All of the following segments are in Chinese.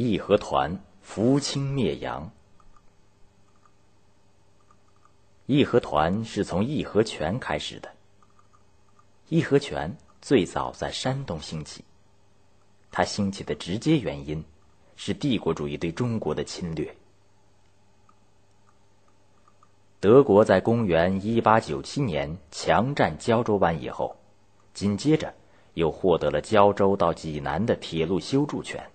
义和团扶清灭洋。义和团是从义和拳开始的。义和拳最早在山东兴起，它兴起的直接原因是帝国主义对中国的侵略。德国在公元一八九七年强占胶州湾以后，紧接着又获得了胶州到济南的铁路修筑权。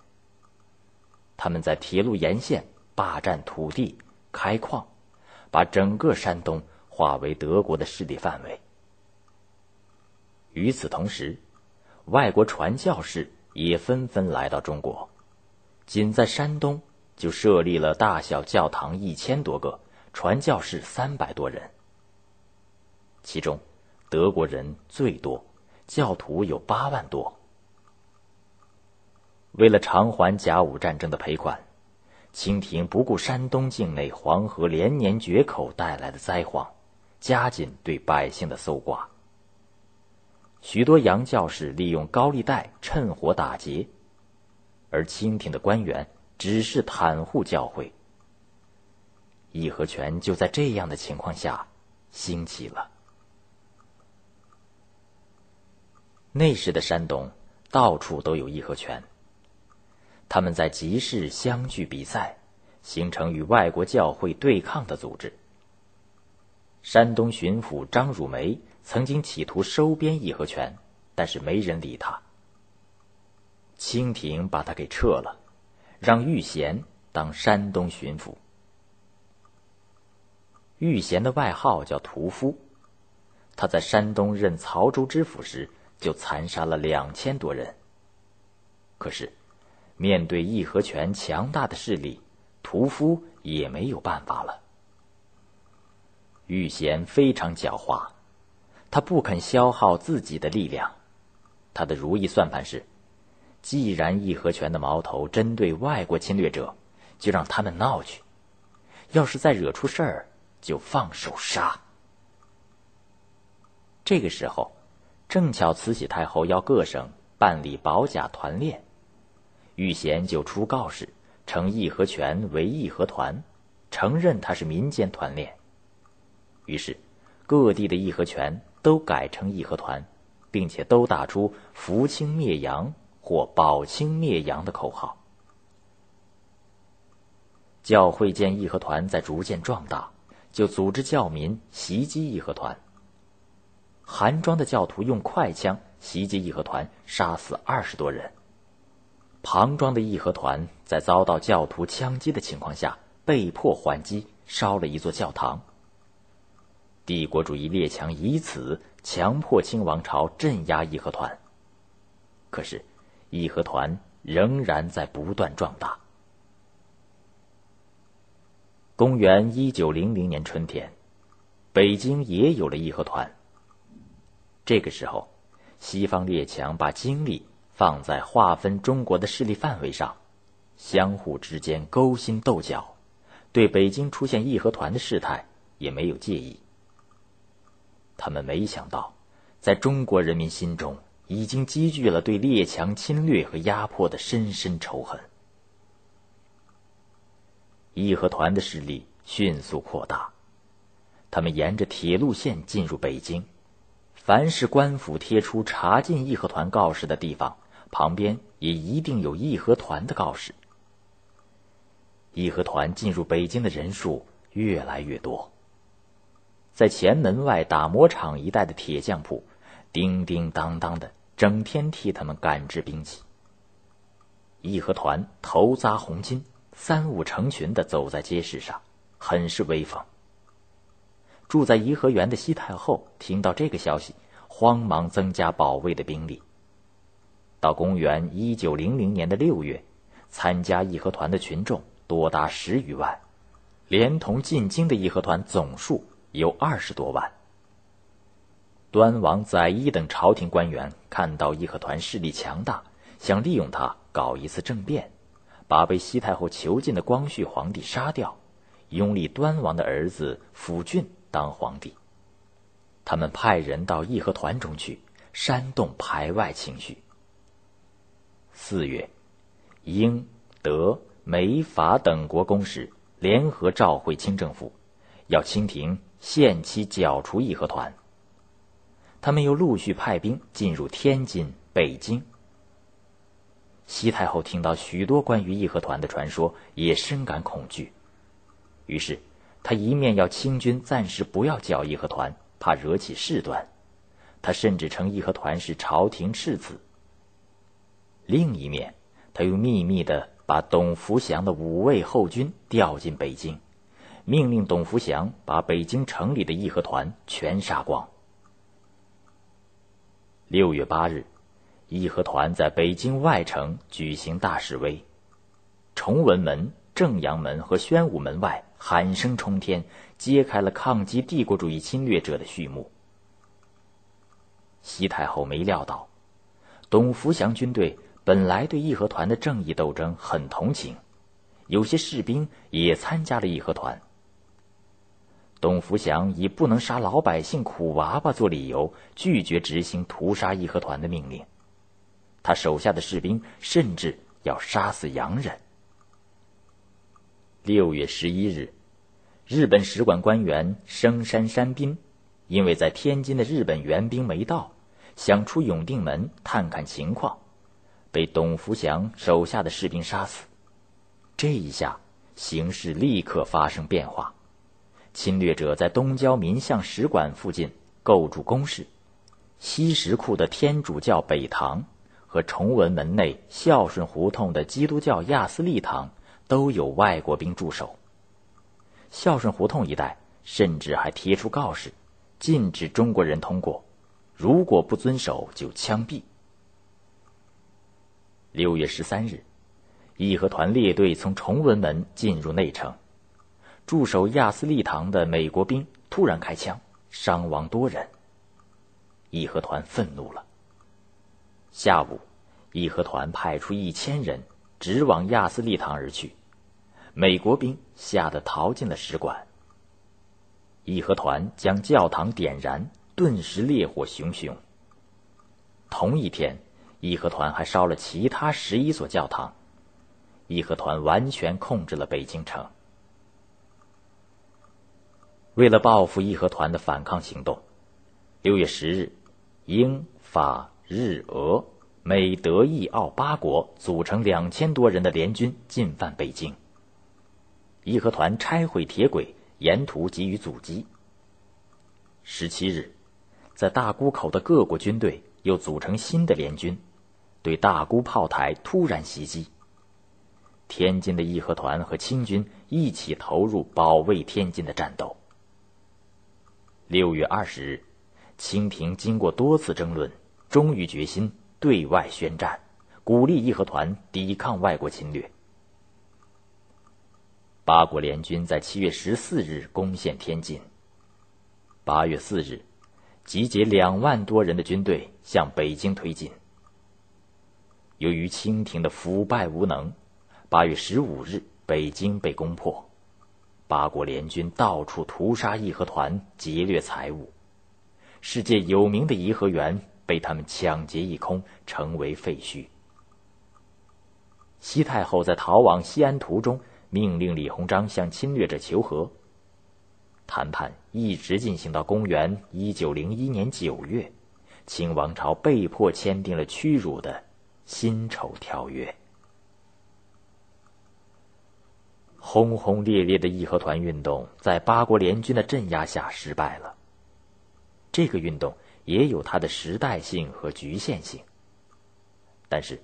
他们在铁路沿线霸占土地、开矿，把整个山东划为德国的势力范围。与此同时，外国传教士也纷纷来到中国，仅在山东就设立了大小教堂一千多个，传教士三百多人。其中，德国人最多，教徒有八万多。为了偿还甲午战争的赔款，清廷不顾山东境内黄河连年决口带来的灾荒，加紧对百姓的搜刮。许多洋教士利用高利贷趁火打劫，而清廷的官员只是袒护教会。义和拳就在这样的情况下兴起了。那时的山东到处都有义和拳。他们在集市相聚比赛，形成与外国教会对抗的组织。山东巡抚张汝梅曾经企图收编义和拳，但是没人理他。清廷把他给撤了，让玉贤当山东巡抚。玉贤的外号叫屠夫，他在山东任曹州知府时就残杀了两千多人。可是。面对义和拳强大的势力，屠夫也没有办法了。玉贤非常狡猾，他不肯消耗自己的力量。他的如意算盘是：既然义和拳的矛头针对外国侵略者，就让他们闹去；要是再惹出事儿，就放手杀。这个时候，正巧慈禧太后要各省办理保甲团练。玉贤就出告示，称义和拳为义和团，承认他是民间团练。于是，各地的义和拳都改成义和团，并且都打出“扶清灭洋”或“保清灭洋”的口号。教会见义和团在逐渐壮大，就组织教民袭击义和团。韩庄的教徒用快枪袭击义和团，杀死二十多人。庞庄的义和团在遭到教徒枪击的情况下，被迫还击，烧了一座教堂。帝国主义列强以此强迫清王朝镇压义和团。可是，义和团仍然在不断壮大。公元一九零零年春天，北京也有了义和团。这个时候，西方列强把精力。放在划分中国的势力范围上，相互之间勾心斗角，对北京出现义和团的事态也没有介意。他们没想到，在中国人民心中已经积聚了对列强侵略和压迫的深深仇恨。义和团的势力迅速扩大，他们沿着铁路线进入北京，凡是官府贴出查禁义和团告示的地方。旁边也一定有义和团的告示。义和团进入北京的人数越来越多，在前门外打磨厂一带的铁匠铺，叮叮当当的，整天替他们赶制兵器。义和团头扎红巾，三五成群的走在街市上，很是威风。住在颐和园的西太后听到这个消息，慌忙增加保卫的兵力。到公元一九零零年的六月，参加义和团的群众多达十余万，连同进京的义和团总数有二十多万。端王载一等朝廷官员看到义和团势力强大，想利用他搞一次政变，把被西太后囚禁的光绪皇帝杀掉，拥立端王的儿子辅俊当皇帝。他们派人到义和团中去煽动排外情绪。四月，英、德、美、法等国公使联合召会清政府，要清廷限期剿除义和团。他们又陆续派兵进入天津、北京。西太后听到许多关于义和团的传说，也深感恐惧。于是，她一面要清军暂时不要剿义和团，怕惹起事端；他甚至称义和团是朝廷赤子。另一面，他又秘密的把董福祥的五位后军调进北京，命令董福祥把北京城里的义和团全杀光。六月八日，义和团在北京外城举行大示威，崇文门、正阳门和宣武门外喊声冲天，揭开了抗击帝国主义侵略者的序幕。西太后没料到，董福祥军队本来对义和团的正义斗争很同情，有些士兵也参加了义和团。董福祥以不能杀老百姓苦娃娃做理由，拒绝执行屠杀义和团的命令。他手下的士兵甚至要杀死洋人。六月十一日，日本使馆官员生山山滨，因为在天津的日本援兵没到，想出永定门探看情况，被董福祥手下的士兵杀死。这一下，形势立刻发生变化。侵略者在东交民巷使馆附近构筑工事，西石库的天主教北堂和崇文门内孝顺胡同的基督教亚斯利堂都有外国兵驻守。孝顺胡同一带甚至还贴出告示，禁止中国人通过，如果不遵守就枪毙。六月十三日，义和团列队从崇文门进入内城。驻守亚斯利堂的美国兵突然开枪，伤亡多人。义和团愤怒了。下午，义和团派出一千人直往亚斯利堂而去，美国兵吓得逃进了使馆。义和团将教堂点燃，顿时烈火熊熊。同一天，义和团还烧了其他十一所教堂。义和团完全控制了北京城。为了报复义和团的反抗行动，六月十日，英、法、日、俄、美、德、意、奥八国组成两千多人的联军进犯北京。义和团拆毁铁轨，沿途给予阻击。十七日，在大沽口的各国军队又组成新的联军，对大沽炮台突然袭击。天津的义和团和清军一起投入保卫天津的战斗。六月二十日，清廷经过多次争论，终于决心对外宣战，鼓励义和团抵抗外国侵略。八国联军在七月十四日攻陷天津。八月四日，集结两万多人的军队向北京推进。由于清廷的腐败无能，八月十五日，北京被攻破。八国联军到处屠杀义和团，劫掠财物，世界有名的颐和园被他们抢劫一空，成为废墟。西太后在逃往西安途中，命令李鸿章向侵略者求和。谈判一直进行到公元一九零一年九月，清王朝被迫签订了屈辱的《辛丑条约》。轰轰烈烈的义和团运动在八国联军的镇压下失败了。这个运动也有它的时代性和局限性。但是，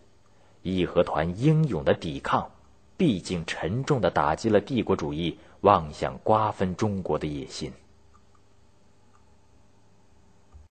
义和团英勇的抵抗，毕竟沉重的打击了帝国主义妄想瓜分中国的野心。